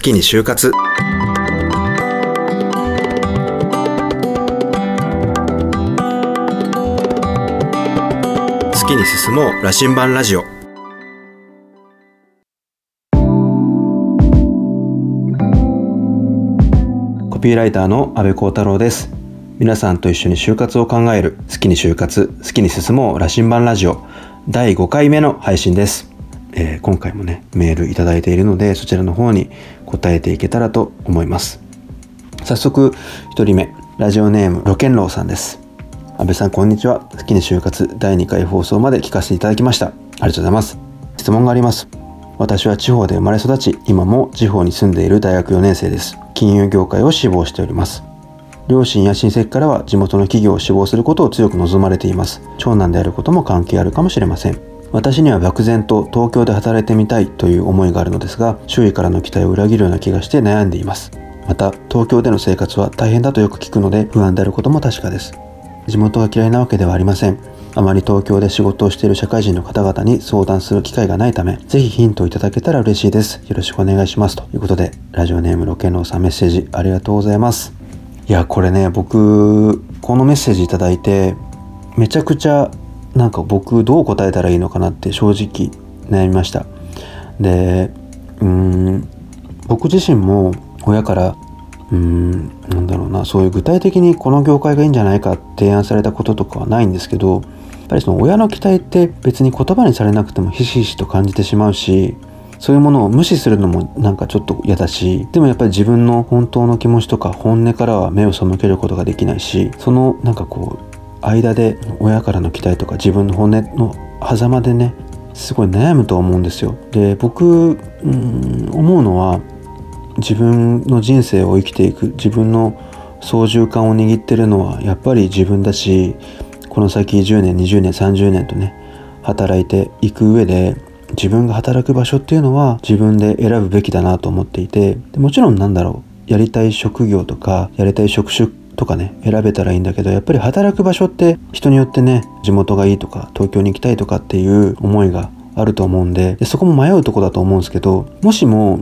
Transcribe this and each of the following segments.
好きに就活。好きに進もう羅針盤ラジオ。コピーライターの安部幸太郎です。皆さんと一緒に就活を考える。好きに就活好きに進もう羅針盤ラジオ。第5回目の配信です、えー今回もねメールいただいているのでそちらの方に答えていけたらと思います。早速1人目。ラジオネームロケンロウさんです。安部さんこんにちは。好きに就活第2回放送まで聞かせていただきました。ありがとうございます。質問があります。私は地方で生まれ育ち今も地方に住んでいる大学4年生です。金融業界を志望しております。両親や親戚からは地元の企業を志望することを強く望まれています。長男であることも関係あるかもしれません。私には漠然と東京で働いてみたいという思いがあるのですが周囲からの期待を裏切るような気がして悩んでいます。また東京での生活は大変だとよく聞くので不安であることも確かです。地元が嫌いなわけではありません。あまり東京で仕事をしている社会人の方々に相談する機会がないためぜひヒントをいただけたら嬉しいです。よろしくお願いしますということでラジオネームロケノーさんメッセージありがとうございます。いやこれね僕このメッセージいただいてめちゃくちゃなんか僕どう答えたらいいのかなって正直悩みました。でうん僕自身も親からうんなんだろうなそういう具体的にこの業界がいいんじゃないか提案されたこととかはないんですけどやっぱりその親の期待って別に言葉にされなくてもひしひしと感じてしまうしそういうものを無視するのもなんかちょっと嫌だしでもやっぱり自分の本当の気持ちとか本音からは目を背けることができないしそのなんかこう間で親からの期待とか自分の本音の狭間でねすごい悩むと思うんですよ。で僕うん思うのは自分の人生を生きていく自分の操縦桿を握ってるのはやっぱり自分だしこの先10年20年30年とね働いていく上で自分が働く場所っていうのは自分で選ぶべきだなと思っていてもちろんなんだろうやりたい職業とかやりたい職種とかね選べたらいいんだけどやっぱり働く場所って人によってね地元がいいとか東京に行きたいとかっていう思いがあると思うんででそこも迷うとこだと思うんですけどもしも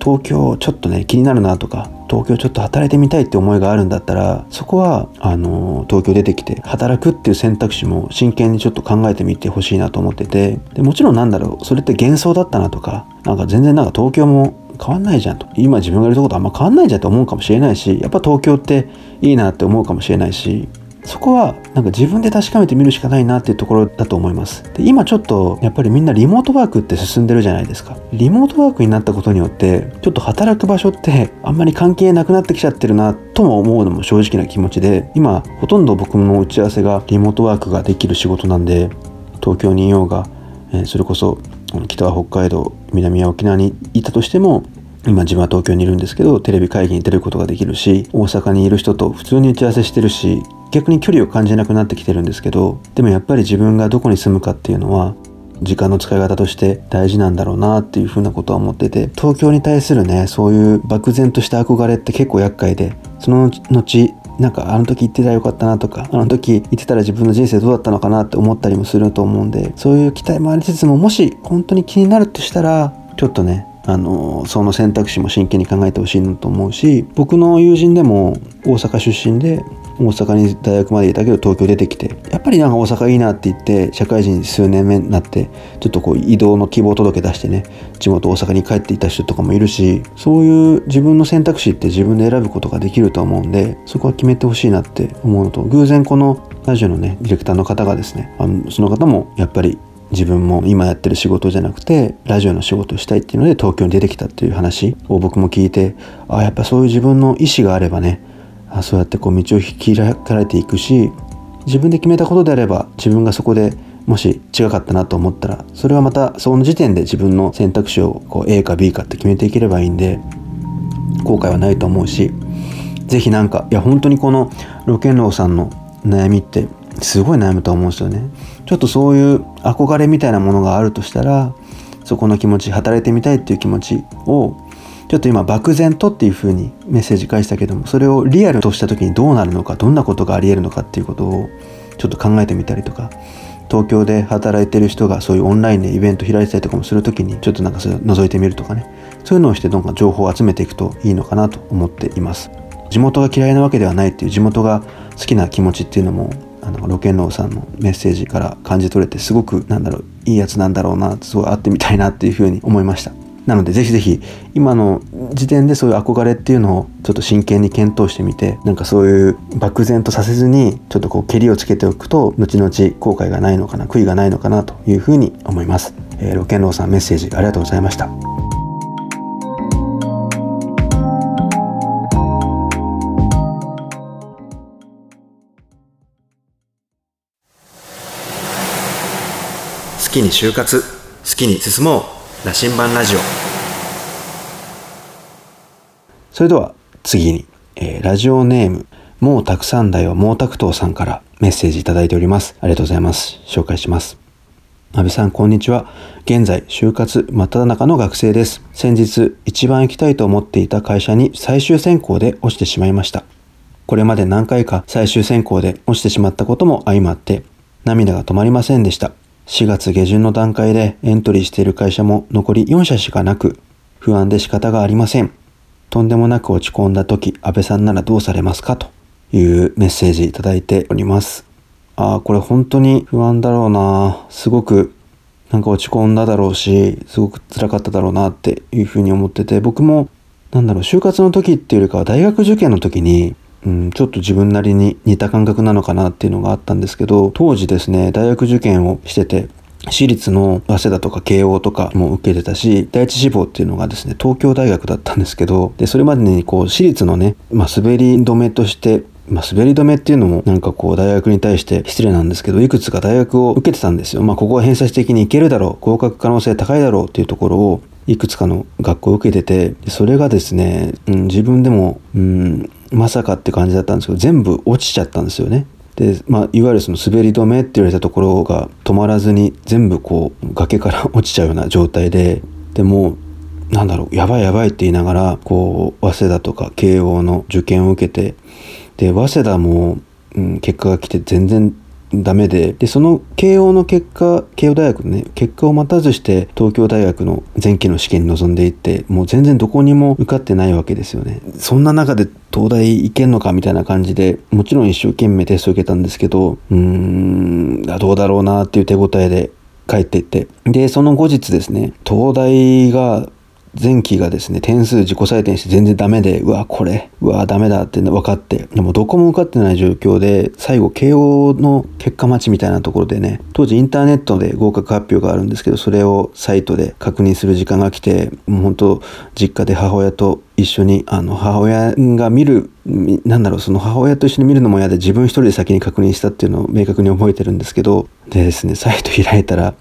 東京ちょっとね気になるなとか東京ちょっと働いてみたいって思いがあるんだったらそこはあの東京出てきて働くっていう選択肢も真剣にちょっと考えてみてほしいなと思っててでもちろんなんだろうそれって幻想だったなとかなんか全然なんか東京も変わんないじゃんと。今自分がいるとことあんま変わんないじゃんと思うかもしれないしやっぱ東京っていいなって思うかもしれないしそこはなんか自分で確かめてみるしかないなっていうところだと思います。で今ちょっとやっぱりみんなリモートワークって進んでるじゃないですか。リモートワークになったことによってちょっと働く場所ってあんまり関係なくなってきちゃってるなとも思うのも正直な気持ちで今ほとんど僕の打ち合わせがリモートワークができる仕事なんで東京にいようが、えーそれこそあの北は北海道南は沖縄にいたとしても今自分は東京にいるんですけどテレビ会議に出ることができるし大阪にいる人と普通に打ち合わせしてるし逆に距離を感じなくなってきてるんですけどでもやっぱり自分がどこに住むかっていうのは時間の使い方として大事なんだろうなっていうふうなことは思ってて東京に対するねそういう漠然とした憧れって結構厄介でその後なんかあの時言ってたらよかったなとかあの時言ってたら自分の人生どうだったのかなって思ったりもすると思うんでそういう期待もありつつももし本当に気になるとしたらちょっとねあのその選択肢も真剣に考えてほしいなと思うし僕の友人でも大阪出身で大阪に大学までいたけど東京出てきてやっぱりなんか大阪いいなって言って社会人数年目になってちょっとこう移動の希望届出してね地元大阪に帰っていた人とかもいるしそういう自分の選択肢って自分で選ぶことができると思うんでそこは決めてほしいなって思うのと偶然このラジオのねディレクターの方がですねあのその方もやっぱり自分も今やってる仕事じゃなくてラジオの仕事をしたいっていうので東京に出てきたっていう話を僕も聞いてあやっぱそういう自分の意思があればねあそうやってこう道を開かれていくし自分で決めたことであれば自分がそこでもし違かったなと思ったらそれはまたその時点で自分の選択肢をこう A か B かって決めていければいいんで後悔はないと思うし是非なんかいや本当にこのロケンローさんの悩みってすごい悩むと思うんですよね。ちょっとそういう憧れみたいなものがあるとしたらそこの気持ち働いてみたいっていう気持ちをちょっと今漠然とっていう風にメッセージ返したけどもそれをリアルとした時にどうなるのかどんなことがありえるのかっていうことをちょっと考えてみたりとか東京で働いてる人がそういうオンラインでイベント開いてたりとかもする時にちょっとなんかそれ覗いてみるとかね。そういうのをしてどんどん情報を集めていくといいのかなと思っています。地元が嫌いなわけではないっていう地元が好きな気持ちっていうのもあのロケンローさんのメッセージから感じ取れてすごくなんだろういいやつなんだろうなすごい会ってみたいなっていうふうに思いました。なのでぜひぜひ今の時点でそういう憧れっていうのをちょっと真剣に検討してみてなんかそういう漠然とさせずにちょっとこうけりをつけておくと後々後悔がないのかな悔いがないのかなというふうに思います、えー、ロケンローさんメッセージありがとうございました。きに就活好きに進もう羅針盤ラジオ。それでは次に、えー、ラジオネームもうたくさんだよもうたくとうさんからメッセージいただいております。ありがとうございます。紹介します。安倍さんこんにちは。現在就活真っ只中の学生です。先日一番行きたいと思っていた会社に最終選考で落ちてしまいました。これまで何回か最終選考で落ちてしまったことも相まって涙が止まりませんでした。4月下旬の段階でエントリーしている会社も残り4社しかなく、不安で仕方がありません。とんでもなく落ち込んだ時、安倍さんならどうされますかというメッセージいただいております。ああ、これ本当に不安だろうな。すごくなんか落ち込んだだろうし、すごく辛かっただろうなっていうふうに思ってて、僕もなんだろう、就活の時っていうよりかは大学受験の時にうん、ちょっと自分なりに似た感覚なのかなっていうのがあったんですけど、当時ですね、大学受験をしてて、私立の早稲田とか慶応とかも受けてたし、第一志望っていうのがですね、東京大学だったんですけど、で、それまでにこう、私立のね、まあ、滑り止めとして、まあ、滑り止めっていうのもなんかこう大学に対して失礼なんですけど、いくつか大学を受けてたんですよ。まあ、ここは偏差値的にいけるだろう、合格可能性高いだろうっていうところをいくつかの学校を受けてて、それがですね、うん、自分でも、うん、まさかって感じだったんですけど、全部落ちちゃったんですよね。で、まあ、いわゆるその滑り止めって言われたところが止まらずに全部こう崖から落ちちゃうような状態で、でもなんだろう、やばいやばいって言いながら、こう、早稲田とか慶応の受験を受けて、で、早稲田も、うん、結果が来て全然ダメで、で、その慶応の結果、慶応大学のね、結果を待たずして東京大学の前期の試験に臨んでいって、もう全然どこにも受かってないわけですよね。そんな中で東大行けんのかみたいな感じで、もちろん一生懸命テスト受けたんですけど、うーん、どうだろうなっていう手応えで帰っていって。で、その後日ですね、東大が前期がですね、点数自己採点して全然ダメで、うわ、これ、うわ、ダメだって分かって、でもどこも受かってない状況で、最後、慶応の結果待ちみたいなところでね、当時インターネットで合格発表があるんですけど、それをサイトで確認する時間が来て、もう本当、実家で母親と一緒に、あの、母親が見る、なんだろう、その母親と一緒に見るのも嫌で自分一人で先に確認したっていうのを明確に覚えてるんですけど、でですね、サイト開いたら、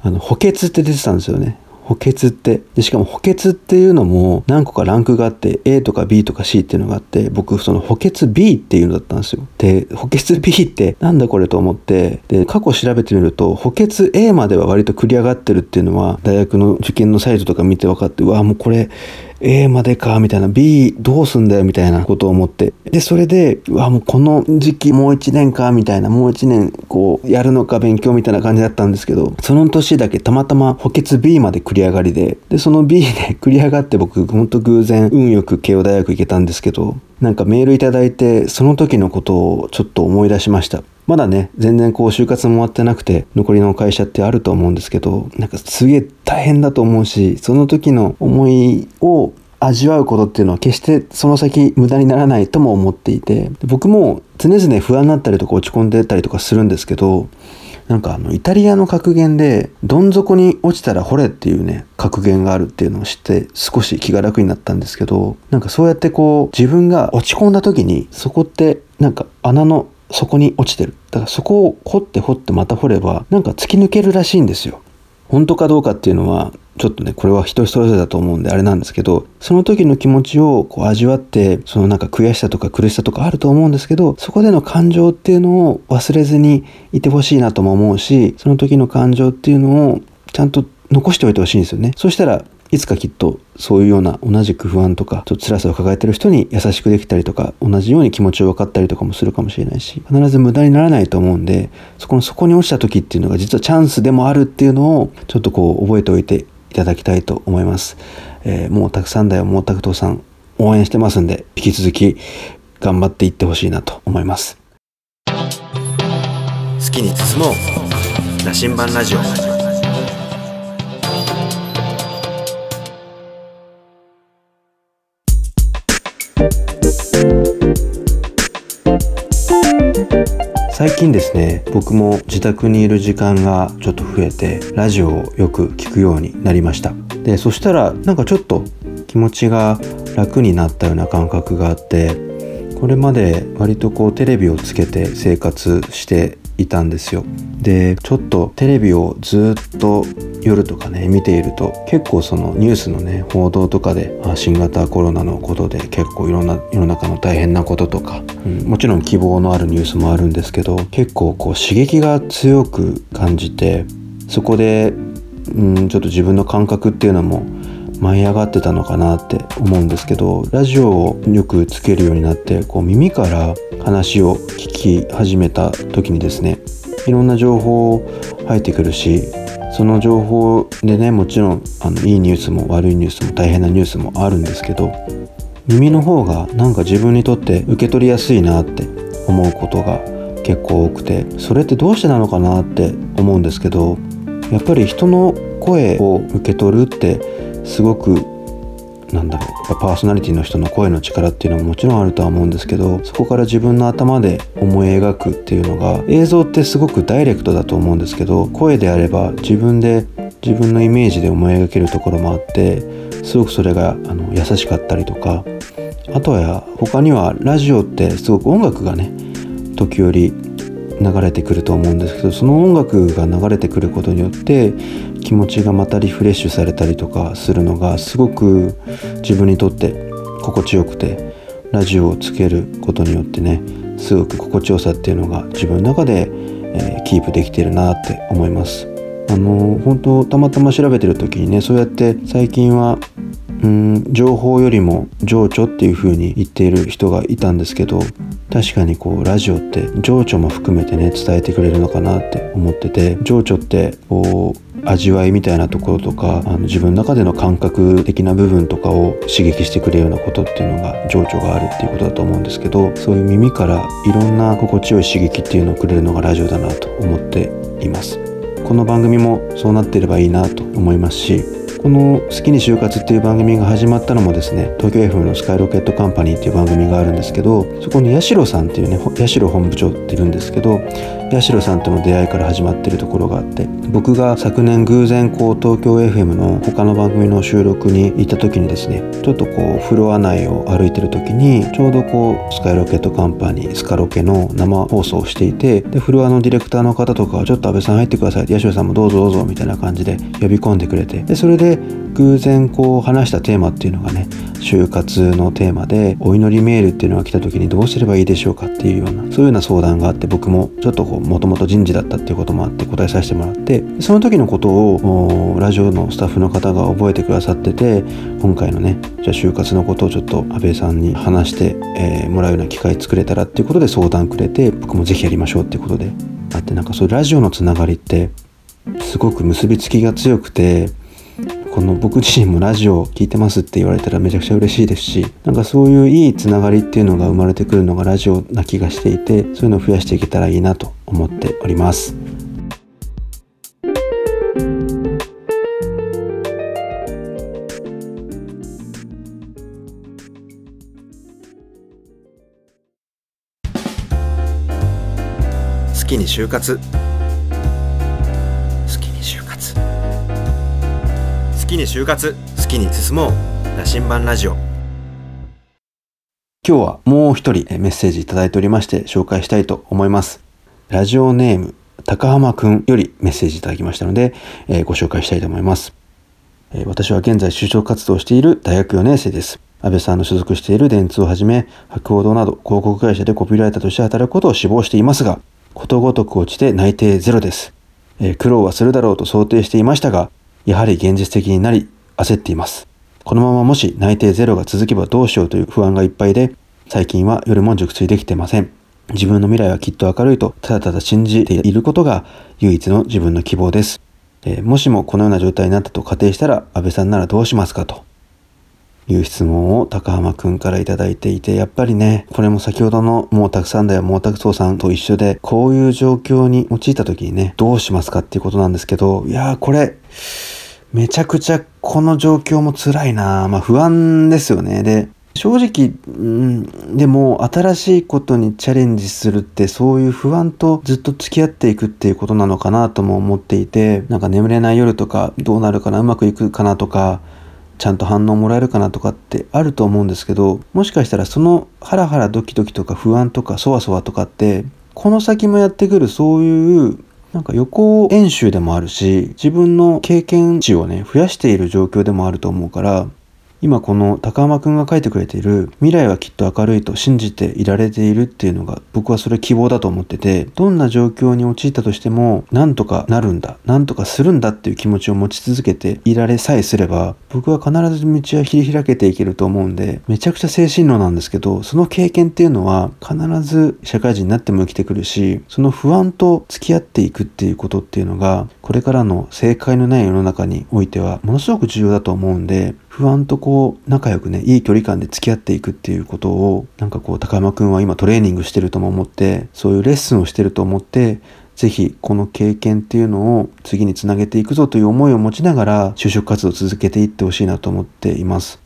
あの、補欠って出てたんですよね。補欠って。でしかも補欠っていうのも何個かランクがあって A とか B とか C っていうのがあって僕その補欠 B っていうのだったんですよ。で補欠 B ってなんだこれと思ってで過去調べてみると補欠 A までは割と繰り上がってるっていうのは大学の受験のサイトとか見て分かってうわもうこれ A までか、みたいな、B どうすんだよ、みたいなことを思って。で、それで、うわ、もうこの時期もう1年か、みたいな、もう1年、こう、やるのか勉強みたいな感じだったんですけど、その年だけたまたま補欠 B まで繰り上がりで、で、その B で繰り上がって僕、ほんと偶然、運よく慶応大学行けたんですけど、なんかメールいただいて、その時のことをちょっと思い出しました。まだね、全然こう就活も終わってなくて、残りの会社ってあると思うんですけど、なんかすげえ大変だと思うし、その時の思いを味わうことっていうのは決してその先無駄にならないとも思っていて、僕も常々不安になったりとか落ち込んでたりとかするんですけど、なんかあのイタリアの格言でどん底に落ちたら掘れっていうね格言があるっていうのを知って少し気が楽になったんですけどなんかそうやってこう自分が落ち込んだ時にそこってなんか穴の底に落ちてる。だからそこを掘って掘ってまた掘れば、なんか突き抜けるらしいんですよ。本当かどうかっていうのは、ちょっとね、これは人それぞれだと思うんであれなんですけど、その時の気持ちをこう味わって、そのなんか悔しさとか苦しさとかあると思うんですけど、そこでの感情っていうのを忘れずにいてほしいなとも思うし、その時の感情っていうのをちゃんと残しておいてほしいんですよね。そしたらいつかきっとそういうような同じく不安とかちょっと辛さを抱えてる人に優しくできたりとか同じように気持ちを分かったりとかもするかもしれないし必ず無駄にならないと思うんでそこの底に落ちた時っていうのが実はチャンスでもあるっていうのをちょっとこう覚えておいていただきたいと思います。えー、もうたくさんだよもうたくとさん応援してますんで引き続き頑張っていってほしいなと思います。好きに進もう羅針盤ラジオ最近ですね僕も自宅にいる時間がちょっと増えてラジオをよく聞くようになりました。でそしたらなんかちょっと気持ちが楽になったような感覚があってこれまで割とこうテレビをつけて生活していたんですよ。でちょっとテレビをずっと夜とかね見ていると結構そのニュースのね報道とかで新型コロナのことで結構いろんな世の中の大変なこととか、うん、もちろん希望のあるニュースもあるんですけど結構こう刺激が強く感じてそこで、うん、ちょっと自分の感覚っていうのも舞い上がってたのかなって思うんですけどラジオをよくつけるようになってこう耳から話を聞き始めた時にですねいろんな情報入ってくるしその情報でねもちろんあのいいニュースも悪いニュースも大変なニュースもあるんですけど耳の方がなんか自分にとって受け取りやすいなって思うことが結構多くてそれってどうしてなのかなって思うんですけどやっぱり人の声を受け取るってすごくなんだろうパーソナリティの人の声の力っていうのももちろんあるとは思うんですけどそこから自分の頭で思い描くっていうのが映像ってすごくダイレクトだと思うんですけど声であれば自分で自分のイメージで思い描けるところもあってすごくそれがあの優しかったりとかあとは他にはラジオってすごく音楽がね時折流れてくると思うんですけどその音楽が流れてくることによって気持ちがまたリフレッシュされたりとかするのがすごく自分にとって心地よくてラジオをつけることによってねすごく心地よさっていうのが自分の中で、えー、キープできてるなって思います。あの本当たまたま調べてる時にねそうやって最近はうん情報よりも情緒っていう風に言っている人がいたんですけど確かにこうラジオって情緒も含めてね伝えてくれるのかなって思ってて情緒ってこう味わいみたいなところとかあの自分の中での感覚的な部分とかを刺激してくれるようなことっていうのが情緒があるっていうことだと思うんですけどそういう耳からいろんな心地よい刺激っていうのをくれるのがラジオだなと思っています。この番組もそうなってればいいなと思いますしこの「好きに就活」っていう番組が始まったのもですね東京 FM のスカイロケットカンパニーっていう番組があるんですけどそこに八代さんっていうね八代本部長っているんですけど八代さんとの出会いから始まってるところがあって僕が昨年偶然こう東京 FM の他の番組の収録に行った時にですねちょっとこうフロア内を歩いてる時にちょうどこうスカイロケットカンパニースカロケの生放送をしていてでフロアのディレクターの方とかはちょっと安倍さん入ってください八代さんもどうぞどうぞみたいな感じで呼び込んでくれてでそれで偶然こう話したテーマっていうのがね就活のテーマでお祈りメールっていうのが来た時にどうすればいいでしょうかっていうようなそういうような相談があって僕もちょっとこうもともと人事だったっていうこともあって答えさせてもらってその時のことをラジオのスタッフの方が覚えてくださってて今回のねじゃあ就活のことをちょっと安倍さんに話して、えー、もらうような機会作れたらっていうことで相談くれて僕もぜひやりましょうっていうことで。あってなんかそういうラジオのつながりってすごく結びつきが強くてこの僕自身もラジオ聞いてますって言われたらめちゃくちゃ嬉しいですしなんかそういういいつながりっていうのが生まれてくるのがラジオな気がしていてそういうのを増やしていけたらいいなと思っております。好きに就活。きに就活。好きに進もう。羅針盤ラジオ。今日はもう一人メッセージいただいておりまして紹介したいと思います。ラジオネーム高浜くんよりメッセージいただきましたので、えー、ご紹介したいと思います、えー、私は現在就職活動をしている大学4年生です。安倍さんの所属している電通をはじめ博報堂など広告会社でコピーライターとして働くことを志望していますがことごとく落ちて内定ゼロです、えー、苦労はするだろうと想定していましたがやはり現実的になり、焦っています。このままもし内定ゼロが続けばどうしようという不安がいっぱいで最近は夜も熟睡できてません。自分の未来はきっと明るいとただただ信じていることが唯一の自分の希望です。えー、もしもこのような状態になったと仮定したら安倍さんならどうしますかと。いう質問を高浜くんから頂いていて、やっぱりね、これも先ほどのもうたくさんだよ、もうたくそうさんと一緒で、こういう状況に陥った時にね、どうしますかっていうことなんですけど、いやーこれ、めちゃくちゃこの状況も辛いなまあ不安ですよね。で、正直、うん、でも新しいことにチャレンジするってそういう不安とずっと付き合っていくっていうことなのかなとも思っていてなんか眠れない夜とかどうなるかなうまくいくかなとかちゃんと反応もらえるかなとかってあると思うんですけどもしかしたらそのハラハラドキドキとか不安とかそわそわとかってこの先もやってくるそういうなんか予行演習でもあるし自分の経験値をね増やしている状況でもあると思うから今この高浜くんが書いてくれている未来はきっと明るいと信じていられているっていうのが僕はそれ希望だと思っててどんな状況に陥ったとしてもなんとかなるんだなんとかするんだっていう気持ちを持ち続けていられさえすれば僕は必ず道は切り開けていけると思うんでめちゃくちゃ精神論なんですけどその経験っていうのは必ず社会人になっても生きてくるしその不安と付き合っていくっていうことっていうのがこれからの正解のない世の中においてはものすごく重要だと思うんで不安とこう仲良くねいい距離感で付き合っていくっていうことをなんかこう高山くんは今トレーニングしてるとも思ってそういうレッスンをしてると思って是非この経験っていうのを次につなげていくぞという思いを持ちながら就職活動を続けていってほしいなと思っています。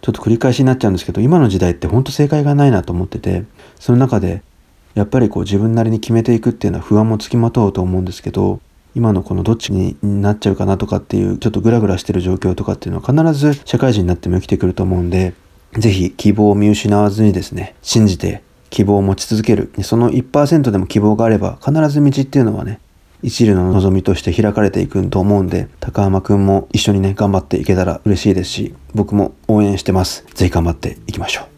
ちょっと繰り返しになっちゃうんですけど今の時代ってほんと正解がないなと思っててその中でやっぱりこう自分なりに決めていくっていうのは不安もつきまとうと思うんですけど今のこのどっちになっちゃうかなとかっていうちょっとグラグラしてる状況とかっていうのは必ず社会人になっても生きてくると思うんで是非希望を見失わずにですね信じて希望を持ち続ける。その1%でも希望があれば必ず道っていうのはね一流の望みとして開かれていくと思うんで高浜くんも一緒にね頑張っていけたら嬉しいですし僕も応援してます。是非頑張っていきましょう。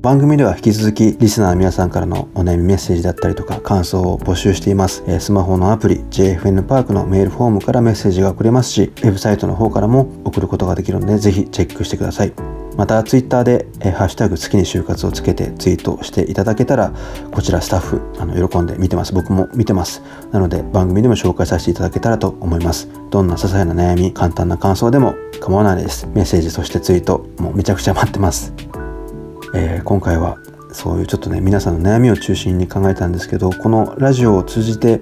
番組では引き続きリスナーの皆さんからのお悩みメッセージだったりとか感想を募集しています。スマホのアプリ JFN パークのメールフォームからメッセージが送れますし、ウェブサイトの方からも送ることができるのでぜひチェックしてください。また Twitter で、ハッシュタグ月に就活をつけてツイートしていただけたらこちらスタッフあの喜んで見てます。僕も見てます。なので番組でも紹介させていただけたらと思います。どんな些細な悩み簡単な感想でも構わないです。メッセージそしてツイートもうめちゃくちゃ待ってます。えー、今回はそういうちょっとね皆さんの悩みを中心に考えたんですけどこのラジオを通じて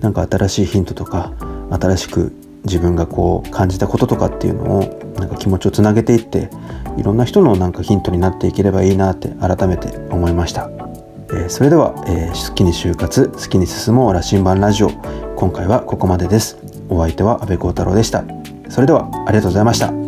なんか新しいヒントとか新しく自分がこう感じたこととかっていうのをなんか気持ちをつなげていっていろんな人のなんかヒントになっていければいいなって改めて思いました、えー、それでは、えー、好きに就活好きに進もう羅針盤ラジオ今回はここまでです。お相手は阿部幸太郎でした。それではありがとうございました。